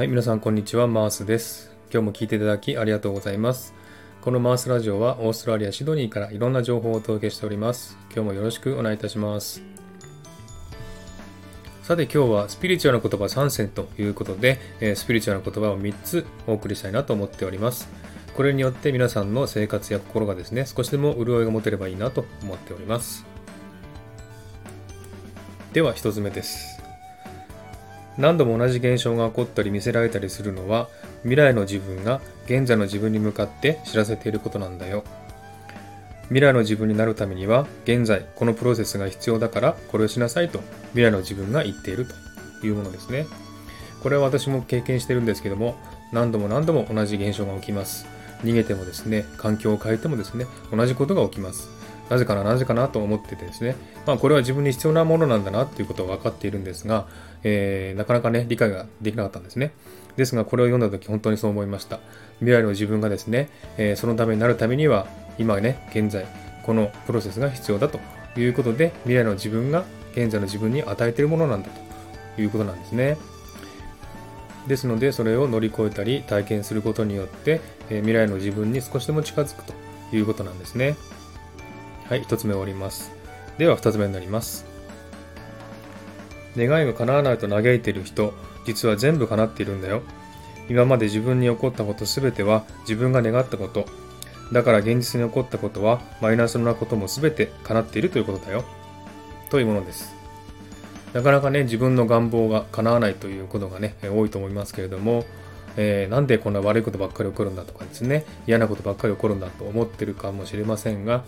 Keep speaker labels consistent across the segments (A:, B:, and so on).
A: はい、皆さんこんにちは、マースです。今日も聞いていただきありがとうございます。このマースラジオはオーストラリア・シドニーからいろんな情報をお届けしております。今日もよろしくお願いいたします。さて今日はスピリチュアルな言葉3選ということで、えスピリチュアルな言葉を3つお送りしたいなと思っております。これによって皆さんの生活や心がですね、少しでも潤いが持てればいいなと思っております。では1つ目です。何度も同じ現象が起こったり見せられたりするのは未来の自分が現在の自分に向かって知らせていることなんだよ。未来の自分になるためには現在このプロセスが必要だからこれをしなさいと未来の自分が言っているというものですね。これは私も経験してるんですけども何度も何度も同じ現象が起きます。逃げてもですね環境を変えてもですね同じことが起きます。なぜかな、なぜかなと思っててですね、まあ、これは自分に必要なものなんだなということは分かっているんですが、えーなかなかね、理解ができなかったんですね。ですが、これを読んだ時本当にそう思いました。未来の自分がですね、えーそのためになるためには、今ね、現在、このプロセスが必要だということで、未来の自分が現在の自分に与えているものなんだということなんですね。ですので、それを乗り越えたり体験することによって、えー未来の自分に少しでも近づくということなんですね。はい、一つ目終わります。では二つ目になります。願いが叶わないと嘆いている人、実は全部叶っているんだよ。今まで自分に起こったことすべては自分が願ったこと。だから現実に起こったことはマイナスなこともすべて叶っているということだよ。というものです。なかなかね、自分の願望が叶わないということがね、え多いと思いますけれども、えーなんでこんな悪いことばっかり起こるんだとかですね、嫌なことばっかり起こるんだと思ってるかもしれませんが、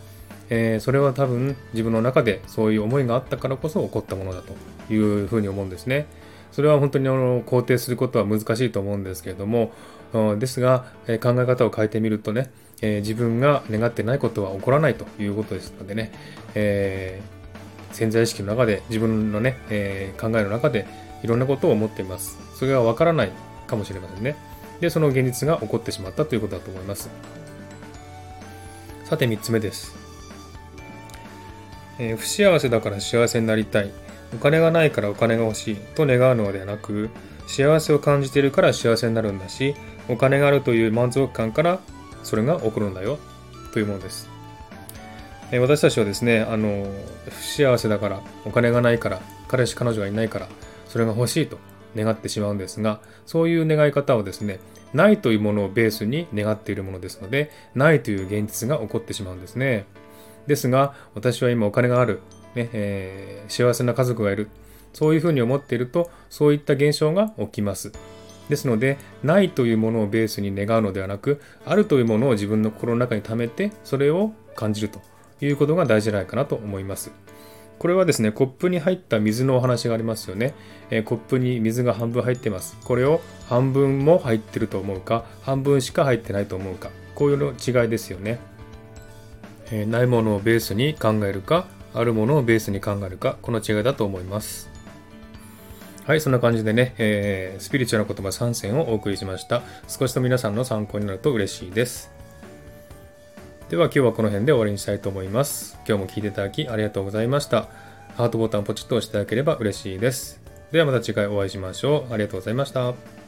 A: えーそれは多分自分の中でそういう思いがあったからこそ起こったものだというふうに思うんですね。それは本当にあの肯定することは難しいと思うんですけれども、ですが、え考え方を変えてみるとね、えー自分が願ってないことは起こらないということですのでね、えー潜在意識の中で自分のね、えー考えの中でいろんなことを思っています。それがわからないかもしれませんね。で、その現実が起こってしまったということだと思います。さて3つ目です。えー不幸せだから幸せになりたい。お金がないからお金が欲しいと願うのではなく、幸せを感じているから幸せになるんだし、お金があるという満足感からそれが起こるんだよというものです。えー私たちはですね、あの、不幸せだから、お金がないから、彼氏彼女がいないから、それが欲しいと願ってしまうんですが、そういう願い方をですね、ないというものをベースに願っているものですので、ないという現実が起こってしまうんですね。ですが、私は今お金がある、ねえー幸せな家族がいる、そういうふうに思っていると、そういった現象が起きます。ですので、ないというものをベースに願うのではなく、あるというものを自分の心の中に溜めて、それを感じるということが大事じゃないかなと思います。これはですね、コップに入った水のお話がありますよね。えーコップに水が半分入ってます。これを半分も入ってると思うか、半分しか入ってないと思うか、こういうの違いですよね。えーないものをベースに考えるか、あるものをベースに考えるか、この違いだと思います。はい、そんな感じでね、えースピリチュアルな言葉3選をお送りしました。少しと皆さんの参考になると嬉しいです。では今日はこの辺で終わりにしたいと思います。今日も聞いていただきありがとうございました。ハートボタンポチッと押していただければ嬉しいです。ではまた次回お会いしましょう。ありがとうございました。